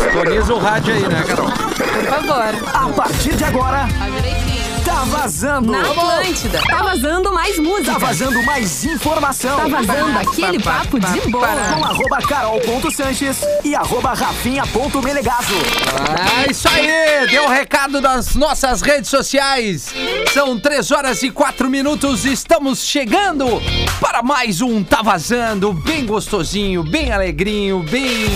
Sintoniza o rádio aí, né, Carol? Por favor. A partir de agora, Tá direitinho. tá vazando. Na Atlântida. Tá vazando mais música. Tá vazando mais informação. Tá vazando aquele papo de boa. Com arroba carol.sanches e arroba rafinha.melegazo. É isso aí! Deu o recado das nossas redes sociais. São 3 horas e 4 minutos. Estamos chegando para mais um Tá Vazando. Bem gostosinho, bem alegrinho, bem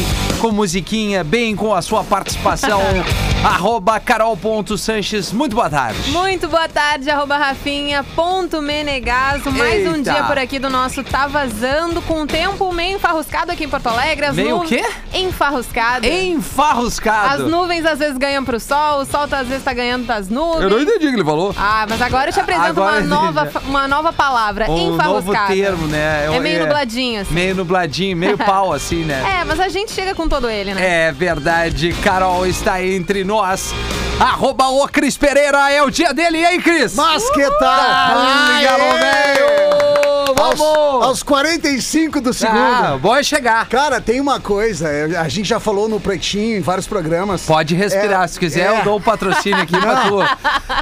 com musiquinha, bem com a sua participação. Arroba carol.sanches. Muito boa tarde. Muito boa tarde, arroba Rafinha, ponto Menegaso. Mais um Eita. dia por aqui do nosso Tá Vazando, com o tempo meio enfarruscado aqui em Porto Alegre. As Meio nu- o quê? Enfarruscado. As Enfarruscado. nuvens às vezes ganham pro sol, o sol tá- às vezes tá ganhando das nuvens. Eu não entendi o que ele falou. Ah, mas agora eu te apresento Agora uma, nova, uma nova palavra, Um novo enfarruscado. termo, né? É meio nubladinho, assim. Meio nubladinho, meio pau, assim, né? É, mas a gente chega com todo ele, né? É verdade, Carol está entre nós. Arroba o Cris Pereira, é o dia dele, hein, Cris? Mas que tal? Ai, galo Aos, Vamos! aos 45 do segundo. Ah, bom é chegar. Cara, tem uma coisa, eu- a gente já falou no Pretinho, em vários programas. Pode respirar, É, se quiser é. eu dou o patrocínio aqui pra tu.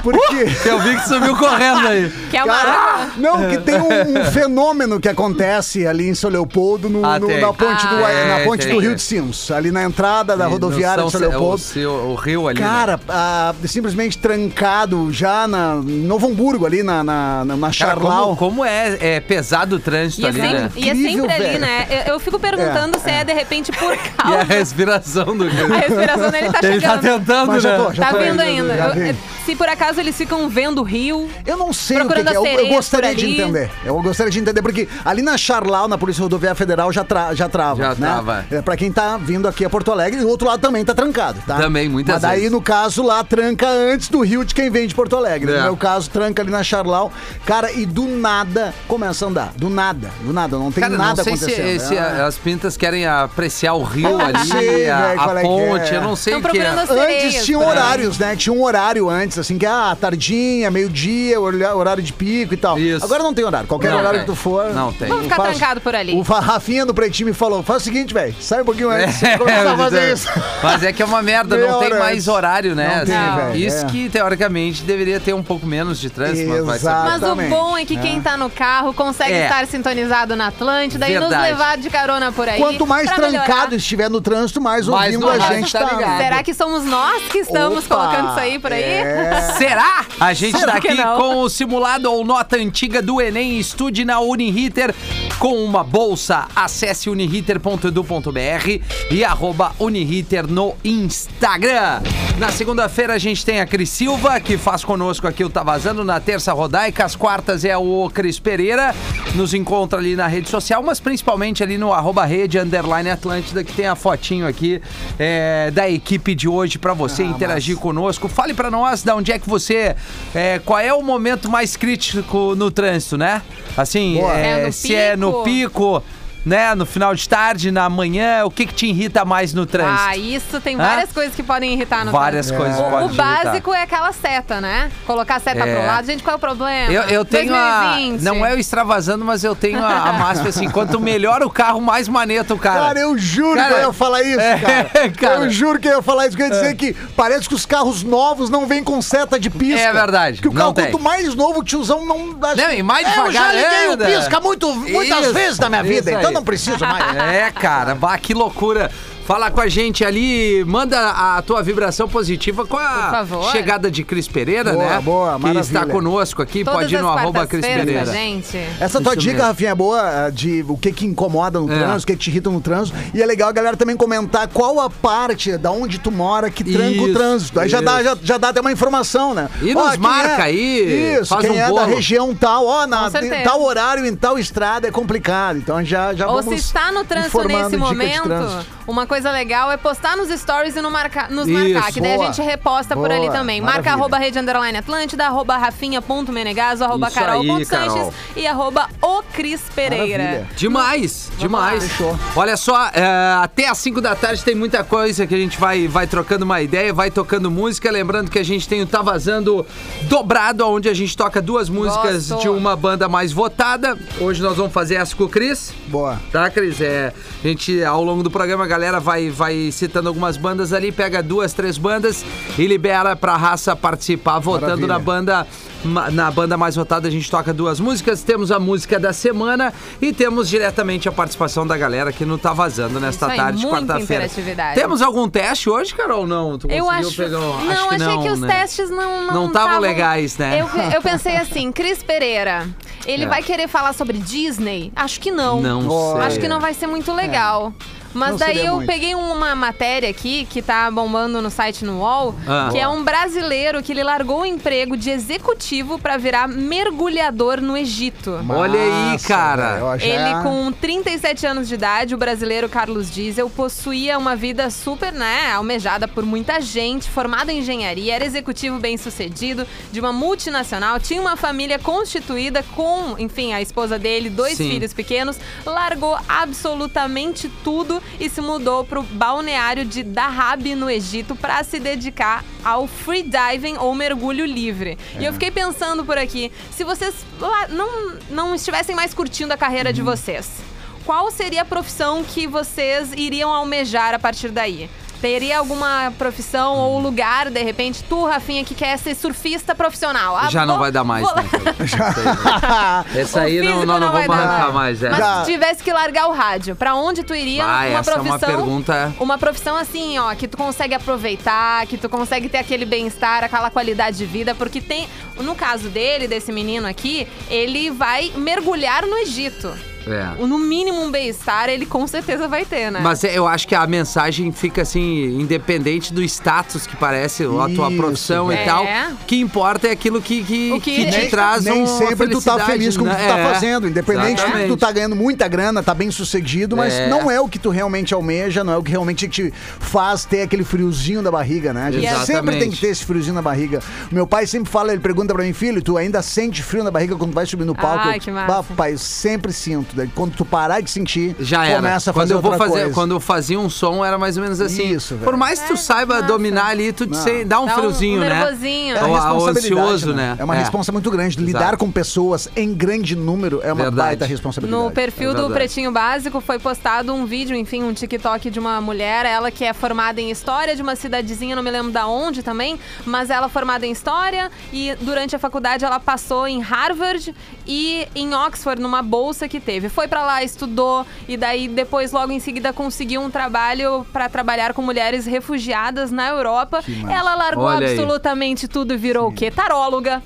Porque. Eu vi que subiu correndo aí. Que é uma Cara, não, que tem um, um fenômeno que acontece ali em São Leopoldo, no- Ah, no- na ponte, do, Ah, na ponte tem. do Rio de Sinos, ali na entrada da rodoviária de São o, Leopoldo. seu- o rio ali. né? Cara, ah, simplesmente trancado já na em Novo Hamburgo, ali na, na, na, na Cara, Charlau. como, como é, é pesado o trânsito E é, ali, sempre, né? e é sempre ali, né? Eu, eu fico perguntando É, se é de repente por E causa. a respiração do rio. A respiração dele tá Ele tá chegando. tentando, Mas já né? tô, já Tá tô vindo indo, ainda. já Eu- se por acaso eles ficam vendo o rio. Eu não sei o que, que é. Eu, eu gostaria de entender. Eu gostaria de entender, porque ali na Charlau, na Polícia Rodoviária Federal, já, tra- já trava. Já né? trava. É, pra quem tá vindo aqui a Porto Alegre, e o outro lado também tá trancado, tá? Também, muitas Mas daí, vezes. no caso, lá tranca antes do rio de quem vem de Porto Alegre. É. No meu caso, tranca ali na Charlau. Cara, e do nada começa a andar. Do nada, do nada. Não tem Cara, nada não sei se, acontecendo. se É. as pintas querem apreciar o rio não ali, sei, a, velho, a é ponte, é. eu não sei Estão o que é. procurando as sereias. Antes tinham pra- horários, né? Tinha um horário antes, assim, que ah, tardinha, meio-dia, horário de pico e tal. Isso. Agora não tem horário. Qualquer Não horário tem. que tu for. Não tem. Vamos ficar faz- trancado por ali. O Rafinha do Pretinho me falou: faz o seguinte, velho, sai um pouquinho antes. É, começa a fazer isso. Mas é que é uma merda, Meia não tem hora mais antes. horário, né? Não tem, Assim, velho, Isso é. que, teoricamente, deveria ter um pouco menos de trânsito, mas vai saber. Mas o bom é que quem tá no carro consegue É. estar sintonizado na Atlântida e nos Verdade. levar de carona por aí. Quanto mais pra melhorar. trancado estiver no trânsito, mais Mais ouvindo a gente tá ligado. Será que somos nós que estamos Opa, colocando isso aí por aí? é. Será? A gente Será tá aqui não? com o simulado ou nota antiga do Enem. Estude na Uniriter com uma bolsa. Acesse uniriter.edu.br e arroba Uniriter no Instagram. Na segunda-feira a gente tem a Cris Silva, que faz conosco aqui o Tá Vazando. Na terça, Rodaica. Às quartas é o Cris Pereira. Nos encontra ali na rede social, mas principalmente ali no arroba rede underline Atlântida, que tem a fotinho aqui é, da equipe de hoje pra você interagir conosco. Fale pra nós da onde é que você. é, qual é o momento mais crítico no trânsito, né? Assim, é, É se é no pico, né? No final de tarde, na manhã, o que, que te irrita mais no trânsito? Ah, isso tem Hã? várias coisas que podem irritar no Várias trânsito. coisas O, podem o te irritar. básico é aquela seta, né? Colocar a seta É. pro lado. Gente, qual é o problema? Eu, eu tenho a. 2020. Não é o extravasando, mas eu tenho a, a máxima assim: quanto melhor o carro, mais maneta o cara. Cara, eu juro Cara, que eu ia falar isso, é, cara. cara. Eu juro que eu ia falar isso. Que eu ia dizer que parece que os carros novos não vêm com seta de pisca. É verdade, Que o carro, quanto mais novo, o tiozão não. Não, e mais É, Eu já devagar, liguei é, o pisca muito, muitas Isso, vezes na minha vida, então. Não preciso mais. É, cara, bah, que loucura. Fala com a gente ali, manda a tua vibração positiva com a chegada de Cris Pereira, Boa, né? boa, que maravilha. está conosco aqui, Todas pode ir no arroba Cris quartas-feiras com a Pereira. gente. Essa tua Isso dica, mesmo. Rafinha, é boa ah, de o que que incomoda no É. trânsito, o que que te irrita no trânsito. E é legal a galera também comentar qual a parte da onde tu mora que tranca o Isso, trânsito. Aí já dá, já, já dá até uma informação, né? E Ó, nos marca é- aí, Isso, faz quem um é da bolo. região tal, ó, na, em tal horário, em tal estrada é complicado. Então já, já Ou vamos se está no trânsito nesse momento, trânsito. uma coisa legal é postar nos stories e no marca, nos Isso, marcar, que daí a boa. gente reposta por ali Boa, também. Marca arroba rede underline Atlântida, arroba rafinha.menegaso, arroba carol.sanches Carol. e arroba o Cris Pereira. Maravilha. Demais, demais. Fechou. Olha só, é, até às 5 da tarde tem muita coisa que a gente vai, vai trocando uma ideia, vai tocando música. Lembrando que a gente tem o Tá Vazando dobrado, onde a gente toca duas músicas Gosto. de uma banda mais votada. Hoje nós vamos fazer essa com o Cris. Boa. Tá, Cris? É, a gente, ao longo do programa, a galera vai vai, vai citando algumas bandas ali, pega duas, três bandas e libera pra raça participar, votando Maravilha. na banda. Na banda mais votada a gente toca duas músicas, temos a música da semana e temos diretamente a participação da galera que não tá vazando nesta Isso aí, tarde de quarta-feira. Temos algum teste hoje, Carol? Não, tu Eu conseguiu acho. pegar um- não, acho que achei não, que os né? testes não. Não Não tavam tavam- legais, né? Eu, eu pensei assim, Cris Pereira. Ele É. vai querer falar sobre Disney? Acho que não. Não sei. Acho que não vai ser muito legal. Mas Não daí eu muito. peguei uma matéria aqui que tá bombando no site no UOL, Ah. que é um brasileiro que ele largou o emprego de executivo pra virar mergulhador no Egito. Olha aí, cara. Ele, com 37 anos de idade, o brasileiro Carlos Diesel, possuía uma vida super, né, almejada por muita gente, formado em engenharia, era executivo bem-sucedido de uma multinacional, tinha uma família constituída com, enfim, a esposa dele, dois Sim. filhos pequenos, largou absolutamente tudo e se mudou pro balneário de Dahab, no Egito, para se dedicar ao freediving ou mergulho livre. E É. eu fiquei pensando por aqui, se vocês não, não estivessem mais curtindo a carreira Uhum. de vocês, qual seria a profissão que vocês iriam almejar a partir daí? Teria alguma profissão ou lugar, de repente, tu, Rafinha, que quer ser surfista profissional? Ah, Já não vou- vai dar mais, vou- né? cara? Essa aí O não, físico não, não não vai vamos dar. arrancar mais, é. Mas Já- se tivesse que largar o rádio, pra onde tu iria uma essa é uma profissão? pergunta- Uma profissão assim, ó, que tu consegue aproveitar, que tu consegue ter aquele bem-estar, aquela qualidade de vida, porque tem, no caso dele, desse menino aqui, ele vai mergulhar no Egito. É. No mínimo um bem-estar, ele com certeza vai ter, né? Mas é, eu acho que a mensagem fica assim, independente do status que parece, a tua Isso, profissão e velho. tal. É. O que importa é aquilo que, que, O que- que te Nem- traz Nem uma sempre tu tá feliz com o que tu né? tá É. fazendo. Independente de que tu tá ganhando muita grana, tá bem sucedido, mas É. não é o que tu realmente almeja, não é o que realmente te faz ter aquele friozinho da barriga, né? A gente Exatamente. sempre tem que ter esse friozinho na barriga. Meu pai sempre fala, ele pergunta pra mim, filho, tu ainda sente frio na barriga quando tu vai subir no palco? Ai, que massa. "Bah, pai, eu sempre sinto. Daí quando tu parar de sentir, Já era. começa a quando fazer eu vou outra fazer, coisa. quando eu fazia um som era mais ou menos assim. Isso, velho. Por mais que tu É, saiba massa. dominar ali, tu te sei- dá um Dá um- friozinho, um né? nervosinho. É Ou- a ou responsabilidade, ansioso, né? É uma É. responsa muito grande. Lidar Exato. com pessoas em grande número é uma Verdade. baita responsabilidade. No perfil É do verdade. Pretinho Básico foi postado um vídeo, enfim, um TikTok de uma mulher, ela que é formada em história de uma cidadezinha, não me lembro da onde também, mas ela é formada em história e durante a faculdade ela passou em Harvard e em Oxford numa bolsa que teve. Foi pra lá, estudou e daí depois logo em seguida conseguiu um trabalho pra trabalhar com mulheres refugiadas na Europa. Ela largou Olha aí. absolutamente tudo e virou o quê? Taróloga.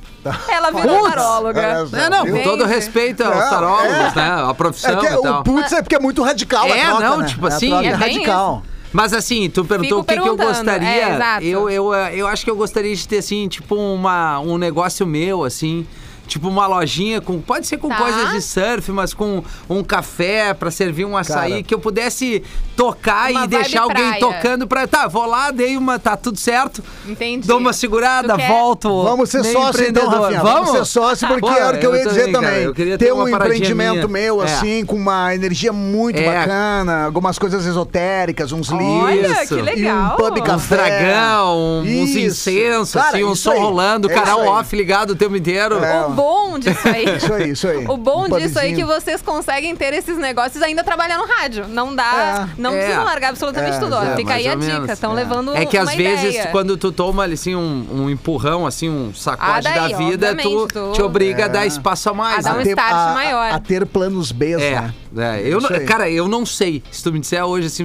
Ela virou Putz! taróloga. É, não, com todo respeito aos Não, tarólogos, é. né? A profissão É que, e tal. o putz é porque é muito radical É, a troca, não, né? tipo assim, é é radical. Mas assim, tu perguntou Fico o que, que eu gostaria. é, exato. eu, eu, eu acho que eu gostaria de ter, assim, tipo, uma, um negócio meu, assim. Tipo uma lojinha com. Pode ser com Tá. coisas de surf, mas com um café pra servir um açaí, Cara. que eu pudesse tocar Uma e deixar alguém praia. tocando pra. Tá, vou lá, dei uma. Tá tudo certo. Entendi. Dou uma segurada, volto. Vamos ser sócio então. Rafinha. Vamos, ser sócio, porque Pô, era o que eu eu ia dizer também, cara, eu queria ter ter um empreendimento minha. meu, É. assim, com uma energia muito É. bacana, algumas coisas esotéricas, uns livros. Olha, Isso. que legal. Um pub Um café. dragão, uns Isso. incensos, assim, um som rolando, É canal off ligado o tempo inteiro. É. bom disso aí. Isso aí, isso aí. O bom Um disso aí é que vocês conseguem ter esses negócios ainda trabalhando no rádio. Não dá. É. Não É. precisa largar absolutamente É, tudo. ó. é, Fica aí a dica. Estão É. levando É que às uma vezes, ideia. quando tu toma assim, um, um empurrão, assim, um sacode Ah, daí, da vida, tu, tu- te obriga a dar espaço a mais. A dar um né? ter- start a- maior. A, ter planos B, É, né? é. Eu, cara, eu não sei. Se tu me disser hoje assim,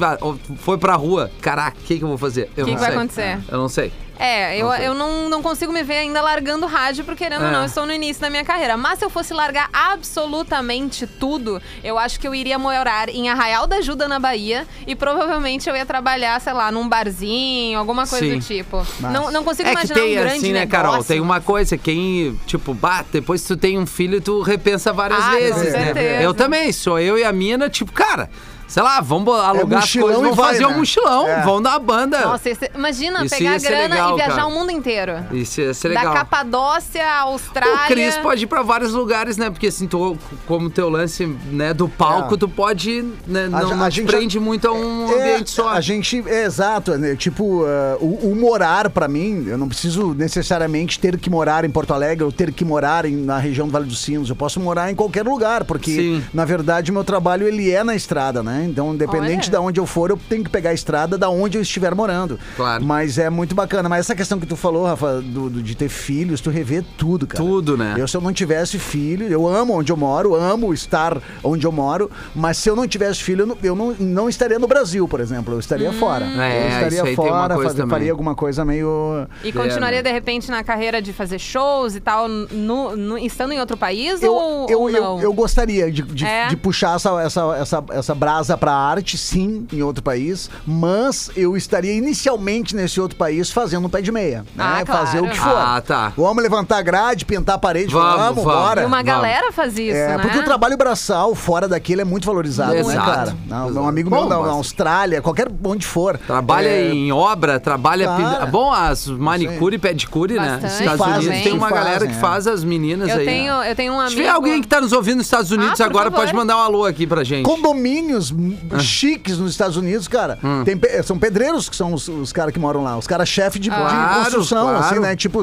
foi pra rua, caraca, o que, que eu vou fazer? Eu Que que vai acontecer? Eu não sei. É, eu, eu não, não consigo me ver ainda largando rádio, porque querendo ou É. não, estou no início da minha carreira. Mas se eu fosse largar absolutamente tudo, eu acho que eu iria morar em Arraial da Ajuda, na Bahia, e provavelmente eu ia trabalhar, sei lá, num barzinho, alguma coisa Sim. do tipo. Massa. Não, não consigo É que imaginar tem um grande assim, né, negócio. Carol? Tem uma coisa, quem, tipo, bah, depois que tu tem um filho, tu repensa várias Ah, com vezes, né? Eu também, sou eu e a mina, tipo, cara, sei lá, vamos alugar as mochilão coisas, e vamos vai, fazer um né? mochilão, É. vamos dar banda. Nossa, esse- imagina Isso pegar a grana legal, e viajar cara. o mundo inteiro. Isso ia ser legal. Da Capadócia à Austrália. O Cris pode ir pra vários lugares, né? Porque assim, tu, como teu lance né, do palco, É. tu pode. Né, A não, a te gente prende muito a um É, ambiente só. A gente, é, exato, né? tipo, uh, o, o morar pra mim, eu não preciso necessariamente ter que morar em Porto Alegre ou ter que morar em- na região do Vale dos Sinos. Eu posso morar em qualquer lugar, porque Sim. na verdade o meu trabalho ele é na estrada, né? Né? Então, independente Olha. de onde eu for, eu tenho que pegar a estrada da onde eu estiver morando. Claro. Mas é muito bacana. Mas essa questão que tu falou, Rafa, do, do- de ter filhos, tu revê tudo, cara. Tudo, né? Eu, se eu não tivesse filho, eu amo onde eu moro, amo estar onde eu moro, mas se eu não tivesse filho, eu não, eu não, não estaria no Brasil, por exemplo. Eu estaria fora. É, eu estaria isso aí tem uma fora, também. faria alguma coisa meio. E continuaria, de repente, na carreira de fazer shows e tal, no, no- estando em outro país Eu, ou, eu, ou eu, não? eu gostaria de, de, É? de puxar essa, essa, essa, essa brasa pra arte, sim, em outro país, mas eu estaria inicialmente nesse outro país fazendo um pé de meia. Né? Ah, claro. Fazer o que for. Ah, tá. Vamos levantar grade, pintar a parede, Vamos, vamos, vamos. bora. E uma Vamos. galera faz isso, É, né? porque o trabalho braçal fora daquele é muito valorizado, né, Exato. cara? Não, Exato. Um amigo Bom, meu da, mas- Austrália, qualquer onde for. Trabalha é, em obra, trabalha. Cara. Bom, as manicure e pedicure, né? Bastante. Estados Fazem, Unidos tem uma galera fazem, que é. faz as meninas Eu aí. tenho, eu tenho um Se amigo... tiver alguém que tá nos ouvindo nos Estados Unidos Ah, agora, favor. pode mandar um alô aqui pra gente. Condomínios Ah. chiques nos Estados Unidos, cara. Hum. Tem são pedreiros que são os, os caras que moram lá. Os caras chefe de, de Claro, construção, claro. assim, né? Tipo,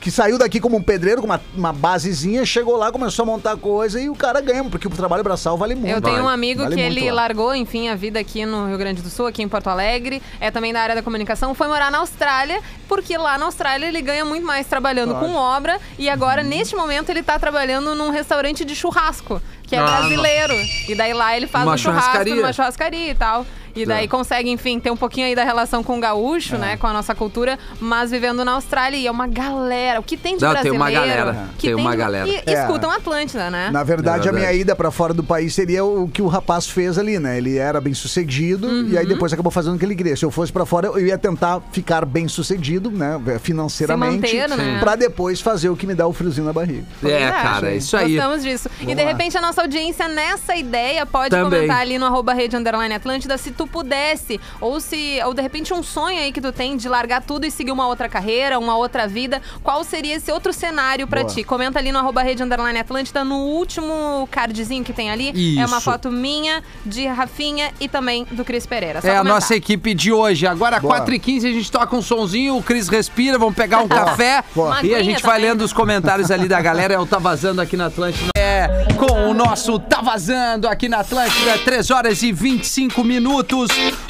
que saiu daqui como um pedreiro, com uma, uma basezinha, chegou lá, começou a montar coisa e o cara ganha, porque o trabalho braçal vale muito. Eu tenho um Vale. amigo Vale que ele lá. largou, enfim, a vida aqui no Rio Grande do Sul, aqui em Porto Alegre, é também da área da comunicação, foi morar na Austrália, porque lá na Austrália ele ganha muito mais trabalhando com obra e agora, neste momento, ele tá trabalhando num restaurante de churrasco, que é Ah, brasileiro. E daí lá ele faz Uma um churrasco numa churrascaria e tal. E daí É. consegue, enfim, ter um pouquinho aí da relação com o É. gaúcho, né? Com a nossa cultura, mas vivendo na Austrália. E é uma galera. O que tem de Não, tem brasileiro? uma galera. Que Tem uma de- galera. E É. escutam Atlântida, né? Na verdade, É a minha verdade. ida pra fora do país seria o que o rapaz fez ali, né? Ele era bem sucedido e Uhum. aí depois acabou fazendo o que ele queria. Se eu fosse pra fora, eu ia tentar ficar bem sucedido, né? Financeiramente. Se manter, né? Pra depois fazer o que me dá o friozinho na barriga. É, Verdade. cara, é isso aí. Gostamos disso. e de lá. repente a nossa audiência nessa ideia pode Também. comentar ali no arroba rede underline Atlântida se tu pudesse. Ou se, ou de repente um sonho aí que tu tem de largar tudo e seguir uma outra carreira, uma outra vida. Qual seria esse outro cenário pra Boa. ti? Comenta ali no arroba rede underline Atlântida no último cardzinho que tem ali. É uma Isso. foto minha, de Rafinha e também do Cris Pereira. Só É a comentar. nossa equipe de hoje. Agora, Boa. 4h15, a gente toca um sonzinho, o Cris respira, vamos pegar um café Boa. e a gente vai lendo né? os comentários ali da galera. Eu tá vazando aqui na Atlântida. É, com o nosso Tá Vazando aqui na Atlântida, 3 horas e 25 minutos.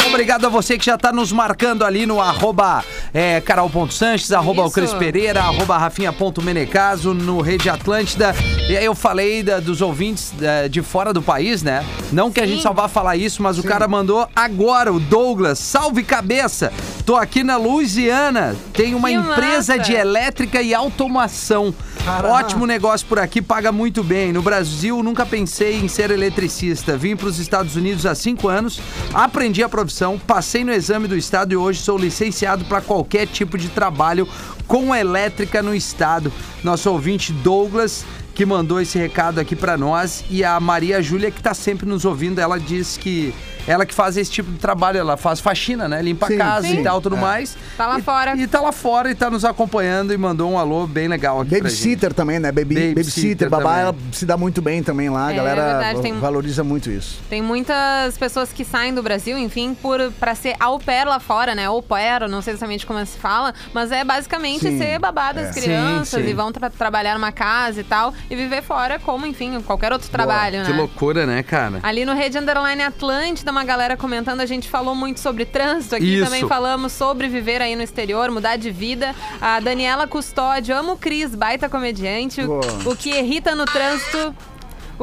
Obrigado a você que já tá nos marcando ali no arroba é, carol.sanches, arroba. Cris Pereira, arroba rafinha.menecaso, no Rede Atlântida. E aí eu falei da- dos ouvintes da- de fora do país, né? Não que a gente Sim. só vá falar isso, mas o cara mandou agora, o Douglas. Salve cabeça! Tô aqui na Louisiana, tem uma Que empresa massa. de elétrica e automação. Ótimo negócio por aqui, paga muito bem. No Brasil, nunca pensei em ser eletricista. Vim para os Estados Unidos há cinco anos, aprendi a profissão, passei no exame do estado e hoje sou licenciado para qualquer tipo de trabalho com elétrica no estado. Nosso ouvinte Douglas que mandou esse recado aqui para nós e a Maria Júlia que tá sempre nos ouvindo, ela diz que ela que faz esse tipo de trabalho, ela faz faxina, né? Limpa Sim, a casa sim. e tal, tudo É. mais. Tá lá E- fora. E tá lá fora e tá nos acompanhando e mandou um alô bem legal aqui. Babysitter também, né? Baby, Babysitter babysitter, babá, também. ela se dá muito bem também lá. A É, galera verdade, tem- valoriza muito isso. Tem muitas pessoas que saem do Brasil, enfim, por para ser au pair lá fora, né? Au pair, não sei exatamente como se fala, mas é basicamente Sim, ser babá das é. crianças Sim, sim. e vão tra- trabalhar numa casa e tal e viver fora como, enfim, qualquer outro trabalho, Que né? loucura, né, cara? Ali no Rede Underline Atlântida, uma galera comentando, a gente falou muito sobre trânsito aqui, Isso. também falamos sobre viver aí no exterior, mudar de vida. A Daniela Custódio, amo o Cris, baita comediante. O, Boa. o que irrita no trânsito.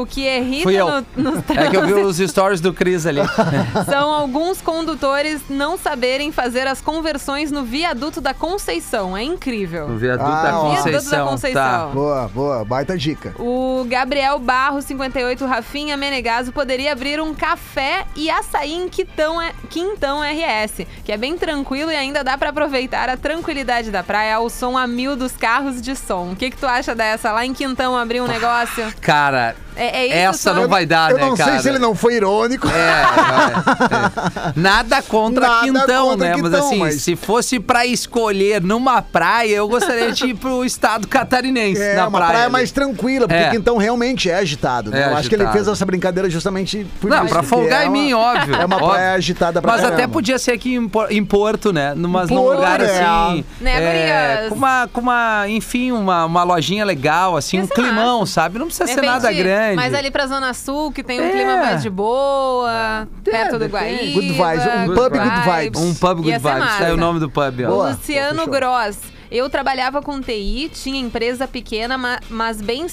O que irrita Fui eu. no, no É que eu vi os stories do Cris ali. são alguns condutores não saberem fazer as conversões no viaduto da Conceição. É incrível. No viaduto Ah, da ó. Viaduto da Conceição. Conceição. Tá. Boa, boa, baita dica. O Gabriel Barro, 58, Rafinha Menegaso, poderia abrir um café e açaí em Quintão, é- Quintão RS, que é bem tranquilo e ainda dá pra aproveitar a tranquilidade da praia ao som a mil dos carros de som. O que, que tu acha dessa? Lá em Quintão abrir um negócio? Cara, É, é isso Essa não vai dar, eu né, não cara? sei se ele não foi irônico. É, é, é. Nada contra Nada Quintão, contra né? mas Quintão, assim, mas- se fosse pra escolher numa praia, eu gostaria de ir pro estado catarinense. É, na uma praia, praia, mais tranquila, porque É. Quintão realmente é agitado. né? É eu acho que ele agitado. fez essa brincadeira justamente por Não, isso. pra folgar é em mim, óbvio. É uma óbvio. praia agitada pra Mas até caramba. podia ser aqui em, Por- em Porto, né? Numas, num Porto, lugar é. assim. Né, é, com uma, com uma, enfim, uma, uma lojinha legal, assim, um climão, sabe? Não precisa ser nada grande. Mas ali pra Zona Sul, que tem um É. clima mais de boa, perto do. Guaíba. Good vibes, um pub good vibes. Um pub good vibes. Tá aí o nome do pub, ó. Boa. Luciano Fechou. Gross. Eu trabalhava com TI, tinha empresa pequena, ma- mas bem,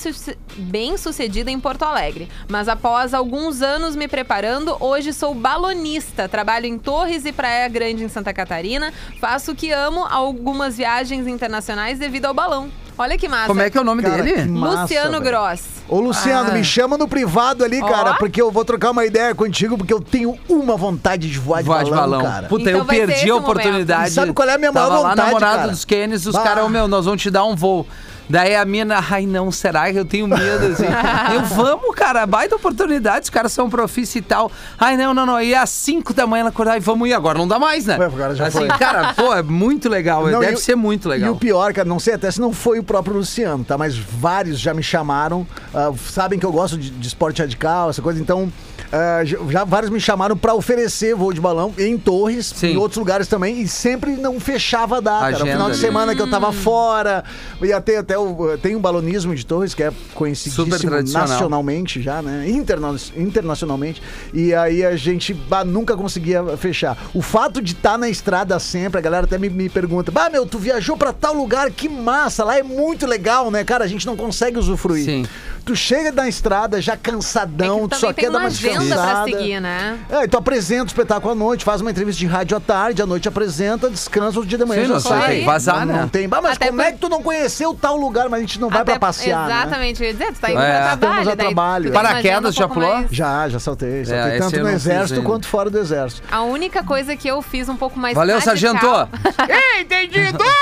bem sucedida em Porto Alegre. Mas após alguns anos me preparando, hoje sou balonista. Trabalho em Torres e Praia Grande, em Santa Catarina. Faço o que amo, algumas viagens internacionais devido ao balão. Olha que massa. Como é que é o nome Cara, dele? massa, Luciano velho. Gross. Ô, Luciano, Ah. me chama no privado ali, Ó. cara, porque eu vou trocar uma ideia contigo, porque eu tenho uma vontade de voar de Voar de balão, balão. cara. Puta, Então eu vai ser perdi esse a momento. oportunidade. E sabe qual é a minha maior Tava lá vontade, namorado cara? dos Kennedy, os Bah. caras, ô, meu, nós vamos te dar um voo. Daí a mina, ai não, será que eu tenho medo assim? eu, vamos, cara, baita oportunidade, os caras são profícios e tal. Ai, não, não, não. E às 5 da manhã ela acordar e vamos ir, agora não dá mais, né? Ué, agora já assim, foi. cara, pô, é muito legal, Não, deve e o- ser muito E legal. o pior, cara, não sei até se não foi o próprio Luciano, tá? Mas vários já me chamaram, ah, sabem que eu gosto de, de esporte radical, essa coisa, então ah, já, vários me chamaram pra oferecer voo de balão em Torres, Sim. em outros lugares também, e sempre não fechava a data. Era o Agenda final de semana que eu tava fora, ia ter até o, tem um balonismo de Torres que é conhecidíssimo tradicional. nacionalmente já, né? Interna internacionalmente. E aí a gente bah, nunca conseguia fechar. O fato de estar na estrada sempre, a galera até me, me pergunta: Bah, meu, tu viajou pra tal lugar, que massa, lá é muito legal, né? Cara, a gente não consegue usufruir. Sim. Tu chega na estrada já cansadão, É que tu só quer dar uma descansada. seguir, né? É, tu apresenta o espetáculo à noite, faz uma entrevista de rádio à tarde, à noite apresenta, descansa, o dia de manhã Sim, já não, sai. vazar, Mas né? Não tem. Bah, mas Até como é que tu não conheceu tal lugar, mas a gente não vai Até- pra passear, né? Exatamente, eu ia dizer, tu tá indo É. pra trabalho. Estamos a trabalho. Paraquedas, já pulou? mais- Já, já saltei. Saltei É, tanto no não exército quanto fora do exército. A única coisa que eu fiz um pouco mais Valeu, sargento! Entendido!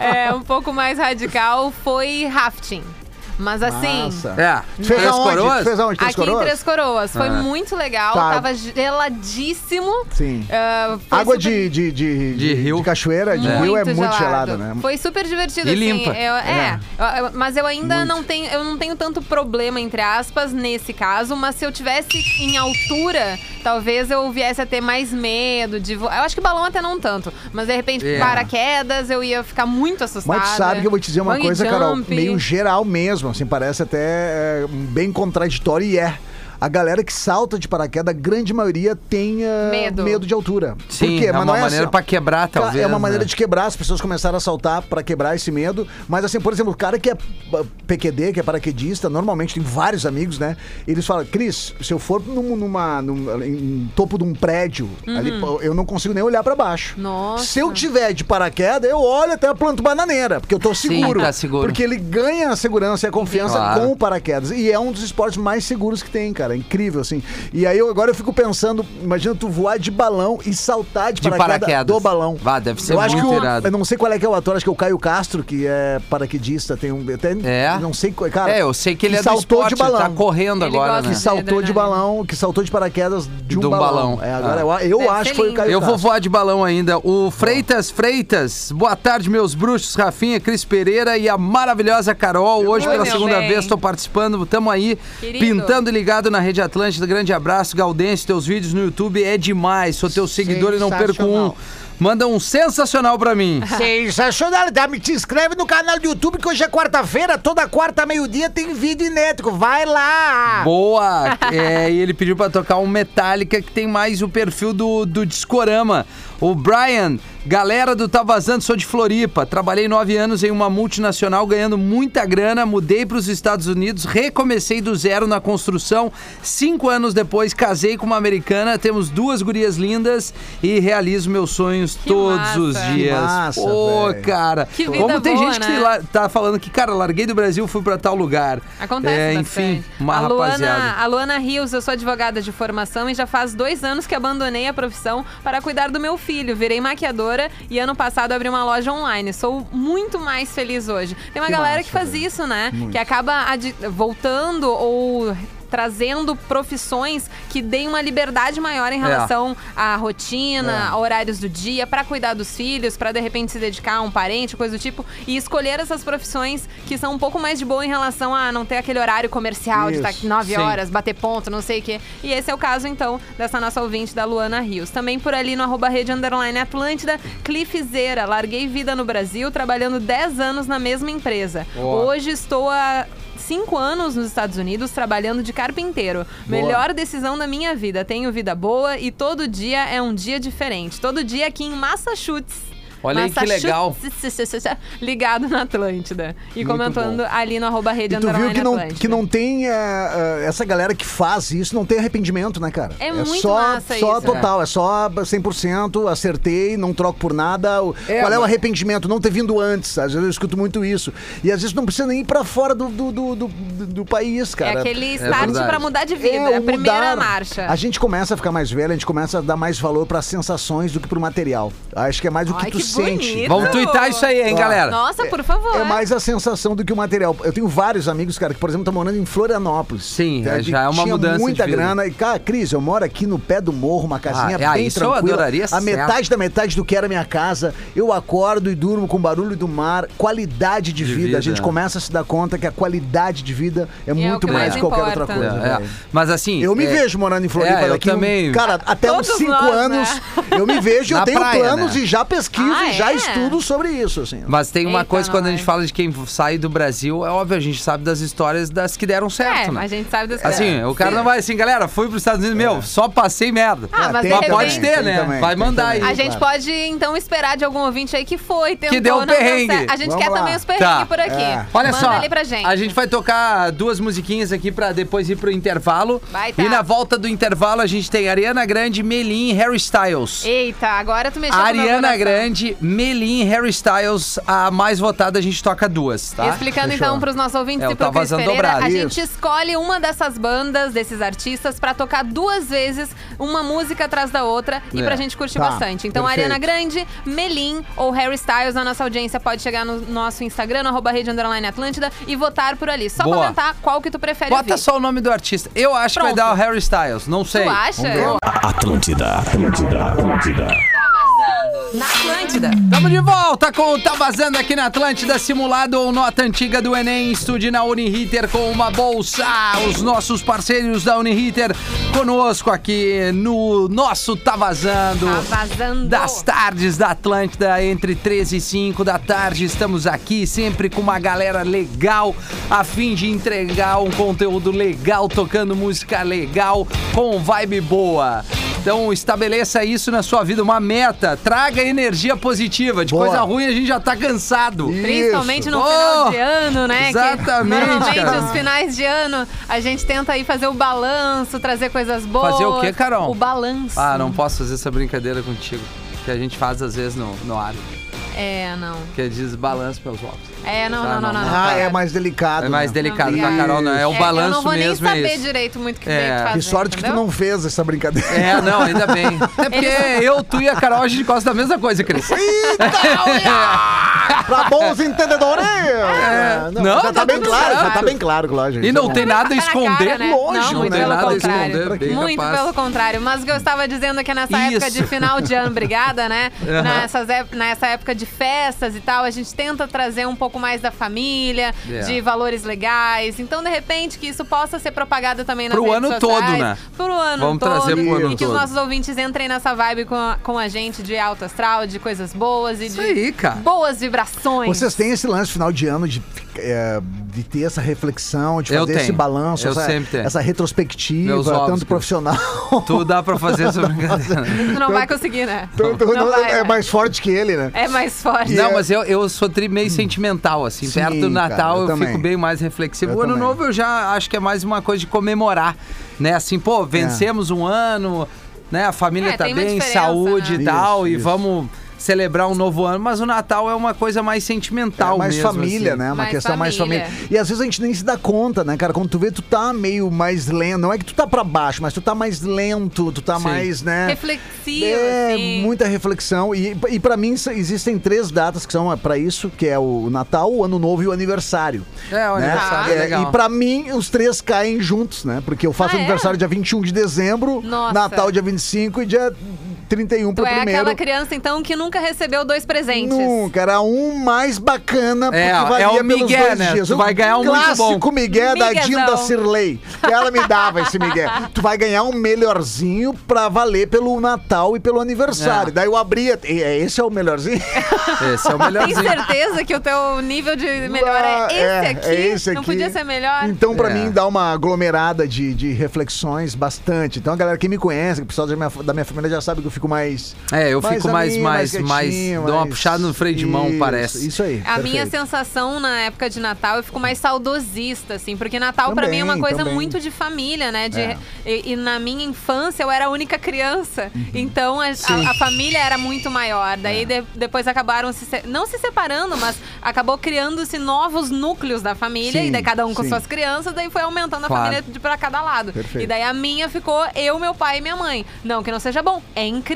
É, um pouco mais radical foi rafting. Mas assim, Massa. É, Tu fez aonde? Coroas? Tu fez aonde? Três aqui em Coroas? Três Coroas. Foi Ah. muito legal, Tá. tava geladíssimo. Sim. Ah, foi Água super- de, de, de, De rio. de cachoeira, de rio é muito gelada, né? Foi super divertido, E assim. limpa. Eu- é, eu- eu- mas eu ainda Muito. não tenho, eu não tenho tanto problema, entre aspas, nesse caso. Mas se eu tivesse em altura, talvez eu viesse a ter mais medo de voar. Eu acho que balão até não tanto. Mas de repente, É. paraquedas, eu ia ficar muito assustada. Mas tu sabe que eu vou te dizer uma Bungee coisa, Carol, jump. meio geral mesmo, assim, parece até é, bem contraditório e é. A galera que salta de paraquedas, a grande maioria tem ah, Medo. de altura. Sim, Por quê? é Mas uma não maneira assim, ó. pra quebrar, talvez. É uma maneira né? de quebrar, as pessoas começaram a saltar pra quebrar esse medo. Mas assim, por exemplo, o cara que é ah, PQD, que é paraquedista, normalmente tem vários amigos, né? Eles falam, Cris, se eu for num, numa, num, em topo de um prédio, ali, pô, eu não consigo nem olhar pra baixo. Uhum. Nossa. Se eu tiver de paraquedas, eu olho até a planta bananeira, porque eu tô Sim, seguro. tá seguro. Porque ele ganha a segurança e a confiança Claro. com o paraquedas. E é um dos esportes mais seguros que tem, cara. É incrível, assim. E aí eu, agora eu fico pensando, imagina tu voar de balão e saltar de, De paraquedas, paraquedas. do balão. Vá, deve ser eu acho que muito o, irado. Eu não sei qual é que é o ator, acho que é o Caio Castro, que é paraquedista, tem um. Até, É? Não sei, cara. É, eu sei que ele é do saltou esporte, de balão. ele tá correndo Ele agora, né? Que saltou de Adrenalina. balão, que saltou de paraquedas de um, De um balão. balão. É, agora Ah. eu, eu acho que foi o. Caio Eu vou Castro. voar de balão ainda. O Freitas Freitas. Boa tarde, meus bruxos. Rafinha, Cris Pereira e a maravilhosa Carol. Hoje, Oi, pela segunda bem. vez, estou participando. Tamo aí, Querido. pintando e ligado na Rede Atlântida. Grande abraço, Gaudense. Teus vídeos no YouTube é demais. Sou teu seguidor e não perco um. Manda um sensacional pra mim. Sensacional, tá? Me te inscreve no canal do YouTube que hoje é quarta-feira, toda quarta, meio-dia, tem vídeo inédito. Vai lá! Boa! É, e ele pediu pra tocar um Metallica que tem mais o perfil do, do Discorama. O Brian, galera do Tá Vazando, sou de Floripa. Trabalhei nove anos em uma multinacional ganhando muita grana, mudei pros Estados Unidos, recomecei do zero na construção. Cinco anos depois, casei com uma americana, temos duas gurias lindas e realizo meus sonhos Que todos massa. os Que dias. massa, Pô, velho. cara. Que vida Como tem boa, gente que né? lá- tá falando que, cara, larguei do Brasil, fui pra tal lugar. Acontece É, enfim, uma a rapaziada. Luana, a Luana Rios, eu sou advogada de formação e já faz dois anos que abandonei a profissão para cuidar do meu filho. Virei maquiadora e ano passado abri uma loja online. Sou muito mais feliz hoje. Tem uma Que galera massa, que faz velho. isso, né? Muito. Que acaba voltando ou trazendo profissões que deem uma liberdade maior em É. relação à rotina, É. a horários do dia, para cuidar dos filhos, para de repente se dedicar a um parente, coisa do tipo, e escolher essas profissões que são um pouco mais de boa em relação a não ter aquele horário comercial de estar Isso. 9 Sim. horas, bater ponto, não sei o quê. E esse é o caso, então, dessa nossa ouvinte da Luana Rios. Também por ali no arroba rede underline Atlântida, Cliffzeira. Larguei vida no Brasil, trabalhando 10 anos na mesma empresa. Ó. Hoje estou a cinco anos nos Estados Unidos trabalhando de carpinteiro. Melhor decisão da minha vida. Tenho vida boa e todo dia é um dia diferente. Todo dia aqui em Massachusetts. Olha aí que legal. Ligado na Atlântida. E Muito comentando ali no arroba rede E tu viu que não, Atlântida. que não tem é, é, essa galera que faz isso, não tem arrependimento, né, cara? É muito só, massa só isso. total, é. só 100%, acertei, não troco por nada. É, Qual é o arrependimento? Não ter vindo antes. Às vezes eu escuto muito isso. E às vezes não precisa nem ir pra fora do, do, do, do- do país, É cara. aquele start verdade. pra mudar de vida. É, o a primeira mudar. marcha. A gente começa a ficar mais velho, a gente começa a dar mais valor para sensações do que pro material. Acho que é mais o que Ai, tu que sente. bonito. Vamos twittar isso aí, hein, Ó. galera? Nossa, por favor. É mais a sensação do que o material. Eu tenho vários amigos, cara, que, por exemplo, estão morando em Florianópolis. Sim, Tá? é, já é uma tinha mudança muita grana. E, cara, Cris, eu moro aqui no pé do morro, uma casinha Ah, é, bem isso eu tranquila. adoraria, A certo. metade da metade do que era minha casa. Eu acordo e durmo com o barulho do mar. Qualidade de, De vida. vida. A gente começa a se dar conta que a qualidade de vida é, muito que mais que qualquer outra coisa. É, é. velho. Mas assim. Eu me é, vejo morando em Floripa é, eu daqui. um- também. cara, até uns Todos 5 nós, anos, né? eu me vejo, eu tenho praia, planos né? e já pesquiso Ah, e já é? estudo sobre isso, assim. Mas tem uma Eita, coisa quando a gente fala de quem sai do Brasil, é óbvio, a gente sabe das histórias das que deram certo, É, né? a gente sabe das Assim, coisas. o cara não vai assim, galera, fui pros Estados Unidos, meu, só passei merda. Ah, mas Mas pode ter, tem né? também, vai mandar aí. A gente Claro. pode, então, esperar de algum ouvinte aí que foi, tentou, deu um deu perrengue. A gente Vamos quer lá. também os perrengues Tá. por aqui. É. Olha Manda só, ali pra gente. a gente vai tocar duas musiquinhas aqui pra depois ir pro intervalo. Vai tá. E na volta do intervalo a gente tem Ariana Grande, Melim, Harry Styles. Eita, agora tu mexeu Ariana coração. Melim, Harry Styles, a mais votada a gente toca duas, tá? Explicando Fechou. então pros nossos ouvintes É, e o pro Tá Cris Pereira, Dobrado. a gente Isso. escolhe uma dessas bandas, desses artistas, pra tocar duas vezes uma música atrás da outra e É. pra gente curtir Tá, bastante. Então, perfeito. Ariana Grande, Melim ou Harry Styles, a nossa audiência pode chegar no nosso Instagram, no arroba rede underline Atlântida e votar por ali. Só Boa. comentar qual que tu prefere Bota ouvir. só o nome do artista. Eu acho que vai Pronto. dar o Harry Styles, não sei. Tu acha? Atlântida, Atlântida, Atlântida. Na Atlântida. Tamo de volta com o Tá Vazando aqui na Atlântida, simulado ou nota antiga do Enem. Estude na Uniriter com uma bolsa. Os nossos parceiros da Uniriter conosco aqui no nosso Tá Vazando. Tá vazando. Das tardes da Atlântida, entre 13 e 5 da tarde. Estamos aqui sempre com uma galera legal, a fim de entregar um conteúdo legal, tocando música legal, com vibe boa. Então estabeleça isso na sua vida, uma meta. Traga energia positiva. De Boa. coisa ruim a gente já tá cansado. Isso. Principalmente no Oh, final de ano, né? que exatamente, normalmente cara. os finais de ano a gente tenta aí fazer o balanço, trazer coisas boas. Fazer o quê, Carol? O balanço. Ah, não posso fazer essa brincadeira contigo. Que a gente faz às vezes no, no ar. É, não. Que diz balanço pelos ovos. É, não, Ah, não, não, não, não. não. Ah, não. é mais delicado. É mais né? delicado Não, pra Carol, não. É o É, balanço Eu não vou mesmo. nem é saber direito muito o que É. tem que fazer. Que sorte que tu não fez essa brincadeira. É, não, ainda bem. É porque eu, tu e a Carol, a gente gosta da mesma coisa, Cris. pra bons entendedores! É, Não, já tá tá bem claro, já tá bem claro, claro, gente. E não Tá tem nada a Tá esconder. cara, né? Lógico, não, não muito tem pelo nada a contrário. esconder, bem muito capaz. pelo contrário. Mas o que eu estava dizendo é que nessa época de final de ano, obrigada, né? Nessa época de festas e tal, a gente tenta trazer um pouco mais da família, É. de valores legais. Então, de repente, que isso possa ser propagado também nas Pro redes ano sociais. todo, né? Pro ano Vamos todo. trazer pro ano e que todo. os nossos ouvintes entrem nessa vibe com a, com a gente de alto astral, de coisas boas e Isso de aí, cara. boas vibrações. Vocês têm esse lance final de ano de, é, de ter essa reflexão, de Eu fazer esse balanço, Eu essa, essa retrospectiva, Meus tanto Cris. profissional. Tu dá pra fazer essa brincadeira. Tu não vai conseguir, né? Tu- tu- Não vai, é né? mais forte que ele, né? É mais forte. Não, mas eu, eu sou tri meio sentimental, assim. Sim, Perto do cara, Natal eu eu, também. fico bem mais reflexivo. Eu o ano também. novo eu já acho que é mais uma coisa de comemorar, né? Assim, pô, vencemos um ano, né? A família É, tá bem, saúde né? e tal, Isso, e isso. vamos celebrar um novo ano. Mas o Natal é uma coisa mais sentimental É mais mesmo, família, assim. né? Uma Mais questão mais família. família. E às vezes a gente nem se dá conta, né, cara? Quando tu vê, tu tá meio mais lento. Não é que tu tá pra baixo, mas tu tá mais lento, tu tá Sim. mais, né? Reflexivo, É, assim. muita reflexão. E, e para mim existem três datas que são pra isso, que é o Natal, o Ano Novo e o aniversário. É, o né? aniversário é, É, legal. E pra mim, os três caem juntos, né? Porque eu faço Ah, é? aniversário dia 21 de dezembro, Nossa. Natal dia 25 e dia 31 pro Tu é primeiro. aquela criança, então, que nunca recebeu dois presentes. Nunca, era um mais bacana, porque É, valia é o pelos Miguel, dois né? dias. Tu O vai ganhar um muito clássico bom. Miguel da Miguezão. Dinda Cirlei. Que ela me dava esse Miguel. Tu vai ganhar um melhorzinho pra valer pelo Natal e pelo aniversário. É. Daí eu abria. e, é, Esse é o melhorzinho? Esse é o Tem melhorzinho. certeza que o teu nível de melhor é esse É, aqui? é esse Não aqui. podia ser melhor? Então, pra É. mim, dá uma aglomerada de, de reflexões bastante. Então, a galera que me conhece, o pessoal da minha, da minha família já sabe que eu fico mais. É, eu fico mais, ali, mais, mais, quietinho, dou uma mais- puxada no freio de mão, Isso, parece. Isso aí. A minha perfeito. sensação na época de Natal, eu fico mais saudosista, assim, porque Natal pra mim é uma coisa também. muito de família, né? De, É. e, e na minha infância eu era a única criança, Uhum. então a, a- a família era muito maior. Daí de- depois acabaram se, se- não se separando, mas acabou criando-se novos núcleos da família, Sim, e daí cada um com sim. suas crianças, daí foi aumentando a Claro. família de pra cada lado. Perfeito. E daí a minha ficou eu, meu pai e minha mãe. Não que não seja bom, é incrível,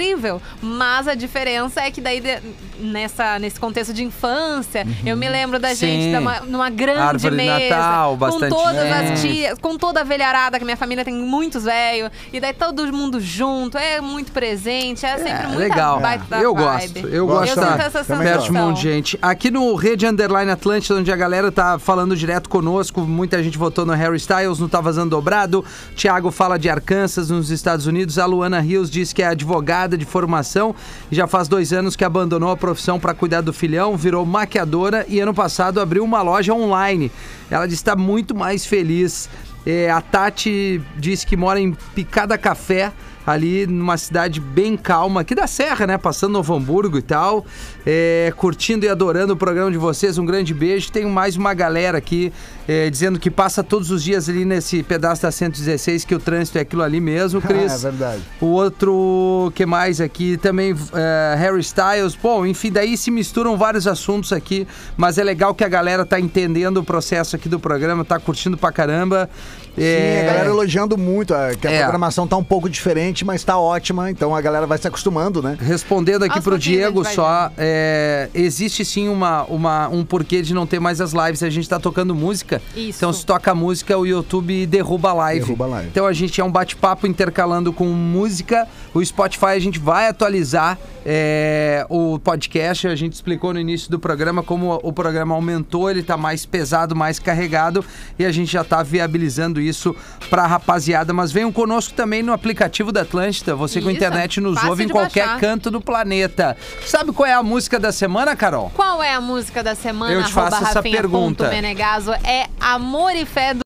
mas a diferença é que daí de- nessa nesse contexto de infância, eu me lembro da Sim. gente numa, numa grande Árvore de mesa, Natal, com bastante todas gente. as tias, com toda a velharada, que minha família tem muitos velhos, e daí todo mundo junto, é muito presente, é sempre É, muita legal. baita Eu vibe. gosto. Eu gosto Eu sinto essa também perto de um sensação. monte de gente. Aqui no Rede Underline Atlântida, onde a galera tá falando direto conosco, muita gente votou no Harry Styles, não tá vazando dobrado. Thiago fala de Arkansas, nos Estados Unidos. A Luana Rios diz que é advogada de formação e já faz dois anos que abandonou a profissão para cuidar do filhão, virou maquiadora e ano passado abriu uma loja online. Ela diz que está muito mais feliz. É, a Tati diz que mora em Picada Café, ali numa cidade bem calma, aqui da Serra, né? Passando Novo Hamburgo e tal. É, curtindo e adorando o programa de vocês. Um grande beijo. Tem mais uma galera aqui é, dizendo que passa todos os dias ali nesse pedaço da 116, que o trânsito é aquilo ali mesmo, Cris. É verdade. O outro, que mais aqui? Também é, Harry Styles. Bom, enfim, daí se misturam vários assuntos aqui, mas é legal que a galera tá entendendo o processo aqui do programa, tá curtindo pra caramba. Sim, a galera elogiando muito, a- que a É. programação tá um pouco diferente, mas tá ótima, então a galera vai se acostumando, né? Respondendo aqui Aos pro Diego só, é, existe sim uma, uma, um porquê de não ter mais as lives. A gente tá tocando música. Isso. Então, se toca música, o YouTube derruba a live. Derruba a live. Então, a gente é um bate-papo intercalando com música. O Spotify a gente vai atualizar é, o podcast. A gente explicou no início do programa como o programa aumentou, ele tá mais pesado, mais carregado. E a gente já tá viabilizando isso pra rapaziada. Mas venham conosco também no aplicativo da Atlântida. Você com Isso, internet nos fácil ouve em qualquer baixar. canto do planeta. Sabe qual é a música da semana, Carol? Qual é a música da semana? Eu te faço essa pergunta. Menegaso. É Amor e Fé do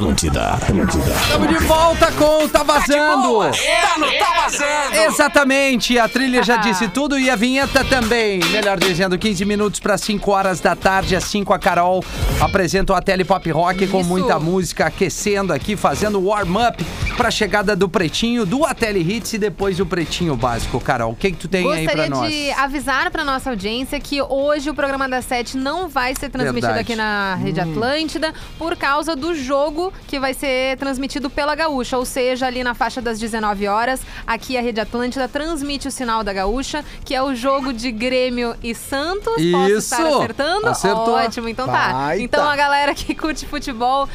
Atlântida, Atlântida. Estamos de volta com o Tá Vazando. Tá no Tá Vazando! Exatamente, a trilha já disse tudo e a vinheta também. Melhor dizendo, 15 minutos para 5 horas da tarde, às 5 a Carol apresenta o Tele Pop Rock com Isso. muita música aquecendo aqui, fazendo warm-up para a chegada do Pretinho, do Ateli Hits e depois do Pretinho Básico. Carol, o que, que tu tem aí Gostaria para nós? de avisar para nossa audiência que hoje o programa da Sete não vai ser transmitido Verdade. aqui na Rede Atlântida por causa do jogo que vai ser transmitido pela Gaúcha, ou seja, ali na faixa das 19 horas, aqui a Rede Atlântida transmite o sinal da Gaúcha, que é o jogo de Grêmio e Santos. Posso estar Isso! acertando? Acertou. Ótimo, então tá. Baita. Então a galera que curte futebol,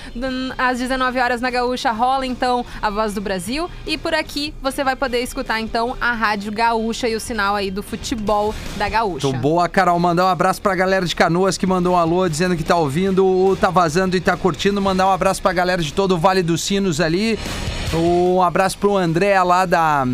às 19 horas na Gaúcha rola então a Voz do Brasil e por aqui você vai poder escutar então a Rádio Gaúcha e o sinal aí do futebol da Gaúcha. Muito boa, Carol. Mandar um abraço pra galera de Canoas que mandou um alô dizendo que tá ouvindo, o tá vazando e tá curtindo. Mandar um abraço pra galera de todo o Vale dos Sinos ali. Um abraço pro André lá da.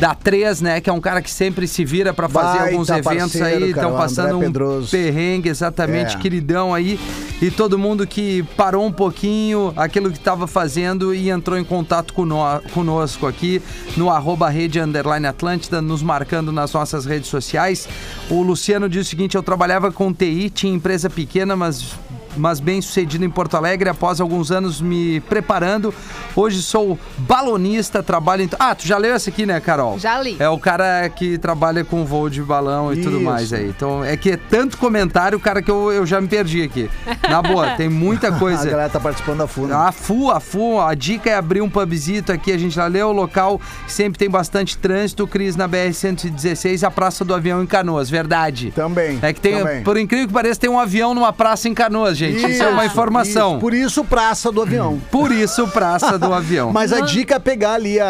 Da 3, né? Que é um cara que sempre se vira pra fazer Baita alguns eventos parceiro, aí. Estão passando um Pedroso. perrengue, exatamente, É. queridão aí. E todo mundo que parou um pouquinho aquilo que tava fazendo e entrou em contato cono- conosco aqui no arroba rede underline Atlântida, nos marcando nas nossas redes sociais. O Luciano diz o seguinte: eu trabalhava com TI, tinha empresa pequena, mas mas bem sucedido em Porto Alegre, após alguns anos me preparando. Hoje sou balonista, trabalho em. Ah, tu já leu essa aqui, né, Carol? Já li. É o cara que trabalha com voo de balão e tudo Isso. mais aí. Então é que é tanto comentário, cara, que eu, eu já me perdi aqui. Na boa, tem muita A coisa. galera tá participando da FUNA. A FU, a FU, a dica é abrir um pubzito aqui, a gente já leu o local, sempre tem bastante trânsito, Cris, na BR-116, a Praça do Avião em Canoas, verdade. Também. É que tem, também. por incrível que pareça, tem um avião numa praça em Canoas, gente. Isso, é uma informação. Isso, por isso, praça do avião. Por isso, praça do avião. Mas a dica é pegar ali a,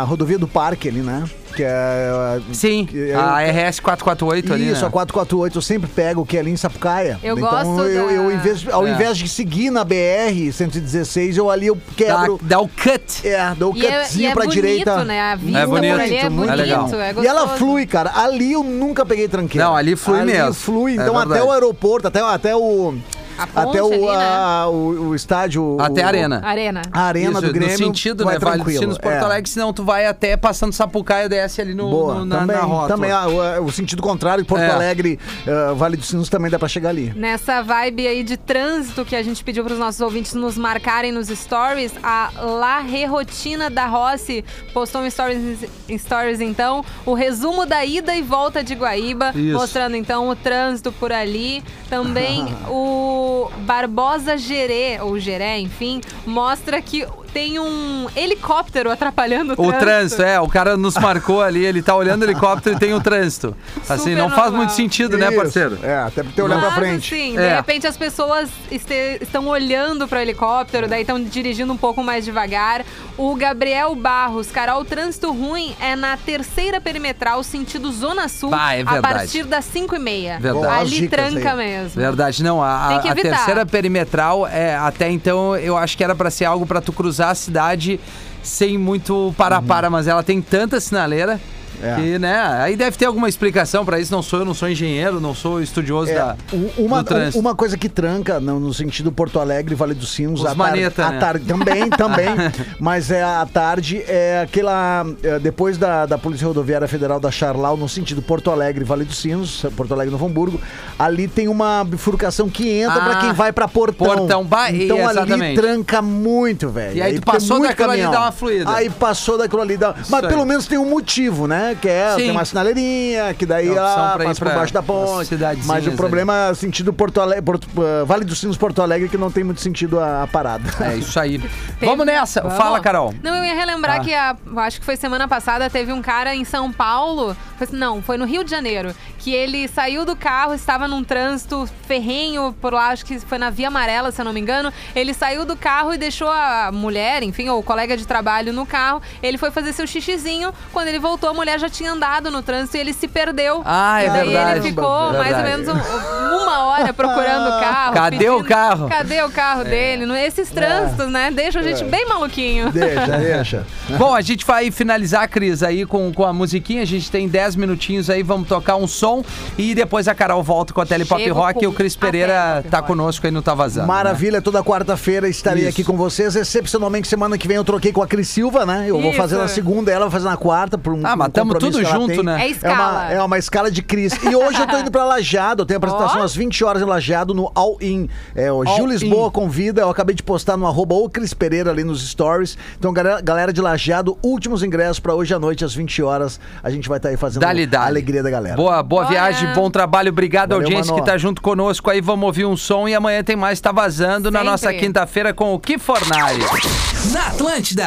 a rodovia do parque ali, né? Que é. Sim, que é- a RS 448 ali, Isso, né? a 448 eu sempre pego, que é ali em Sapucaia. Eu então, gosto eu, da- eu, ao É. invés de seguir na BR 116, eu ali eu Dá, quebro. dá o cut. É, dou o E é, cutzinho e é pra bonito, direita. né? A vista É bonito, ali é muito bonito, legal. é gostoso. E ela flui, cara. Ali eu nunca peguei tranqueira. Não, ali flui mesmo. flui. É Então até o aeroporto, até, até o. A ponte até o, ali, né? a- o, o estádio. Até o- a arena. Arena. A arena Isso, do Grêmio. No sentido, tu vai né? Vale dos tranquilo. Sinos Porto É. Alegre, senão tu vai até passando Sapucaia, desce ali no, Boa, no- na, também, na rota. também ah, o, o sentido contrário, Porto É. Alegre, ah, Vale dos Sinos também dá pra chegar ali. Nessa vibe aí de trânsito que a gente pediu para os nossos ouvintes nos marcarem nos stories, a La Rerotina da Rossi postou um stories, stories então, o resumo da ida e volta de Guaíba, Isso. mostrando então o trânsito por ali. Também o Barbosa Gerê, ou Geré, enfim, mostra que tem um helicóptero atrapalhando o O trânsito. trânsito, é, o cara nos marcou ali, ele tá olhando o helicóptero e tem o trânsito. Assim, Super não faz normal. muito sentido, né, Isso. parceiro? É, até pra ter olhar pra Mas, frente. assim, de É. repente as pessoas este- estão olhando para o helicóptero, daí estão dirigindo um pouco mais devagar. O Gabriel Barros, cara, o trânsito ruim é na terceira perimetral, sentido Zona Sul, Bah, é a partir das 5 e meia. Verdade. Ali tranca aí. mesmo. Verdade, não. A, Tem que a evitar. terceira perimetral, é, até então, eu acho que era pra ser algo pra tu cruzar a cidade sem muito para-para, mas ela tem tanta sinaleira. É. Que, né? Aí deve ter alguma explicação pra isso. Não sou eu, não sou engenheiro, não sou estudioso É, da, uma, do trânsito. uma coisa que tranca no, no sentido Porto Alegre, Vale dos Sinos, Os maneta, tarde, né? tarde também, também, mas é à tarde é aquela é, depois da, da Polícia Rodoviária Federal da Charlau no sentido Porto Alegre, Vale dos Sinos, Porto Alegre, Novo Hamburgo, ali tem uma bifurcação que entra Ah, pra quem vai pra Portão. Portão, bah, então ali exatamente. tranca muito, velho. E aí tu tem passou daquilo ali, caminhão. dá uma fluida. Aí passou daquilo ali, dá... mas aí. pelo menos tem um motivo, né? Que é Sim. tem uma sinaleirinha, que daí ela passa por baixo da ponte. Mas o ali. problema é sentido Porto Alegre, Porto- uh, Vale dos Sinos Porto Alegre que não tem muito sentido a, a parada. É isso aí. Teve- Vamos nessa. Vamos. Fala, Carol. Não, eu ia relembrar Ah. que a, acho que foi semana passada, teve um cara em São Paulo. foi- não, foi no Rio de Janeiro. Que ele saiu do carro, estava num trânsito ferrenho por lá, acho que foi na Via Amarela, se eu não me engano. Ele saiu do carro e deixou a mulher, enfim, ou o colega de trabalho no carro. Ele foi fazer seu xixizinho. Quando ele voltou, a mulher já tinha andado no trânsito e ele se perdeu. Ah, é e daí verdade. ele ficou mais ou Verdade. menos um- uma hora procurando o carro. Cadê o carro? Cadê o carro dele? No- Esses trânsitos, né? Deixam a gente bem maluquinho. Deixa, deixa. Bom, a gente vai finalizar, Cris, aí com, com a musiquinha. A gente tem 10 minutinhos aí, vamos tocar um som. E depois a Carol volta com a Telepop Chego Rock e o Cris Pereira tá conosco aí no Tá Vazando. né? Maravilha, toda quarta-feira estarei Isso. aqui com vocês. Excepcionalmente, semana que vem eu troquei com a Cris Silva, né? Eu vou Isso. fazer na segunda, ela vai fazer na quarta. Por um, Ah, mas um tamo tudo junto, tem. né? É É uma, escala. é uma escala de Cris. E hoje eu tô indo pra Lajado. Eu tenho apresentação Ó. às 20 horas em Lajado no All In. É, o All Gil In. Lisboa convida. Eu acabei de postar no arroba o Cris Pereira ali nos stories. Então, galera, galera de Lajado, últimos ingressos pra hoje à noite, às 20 horas. A gente vai estar aí fazendo Dali, a dali. alegria da galera. Boa, boa Bora. viagem, bom trabalho. Obrigado, Valeu, audiência mano. que tá junto conosco aí. Vamos ouvir um som e amanhã tem mais Tá Vazando na Sempre. nossa quinta-feira com o Que Fornalha. Na Atlântida.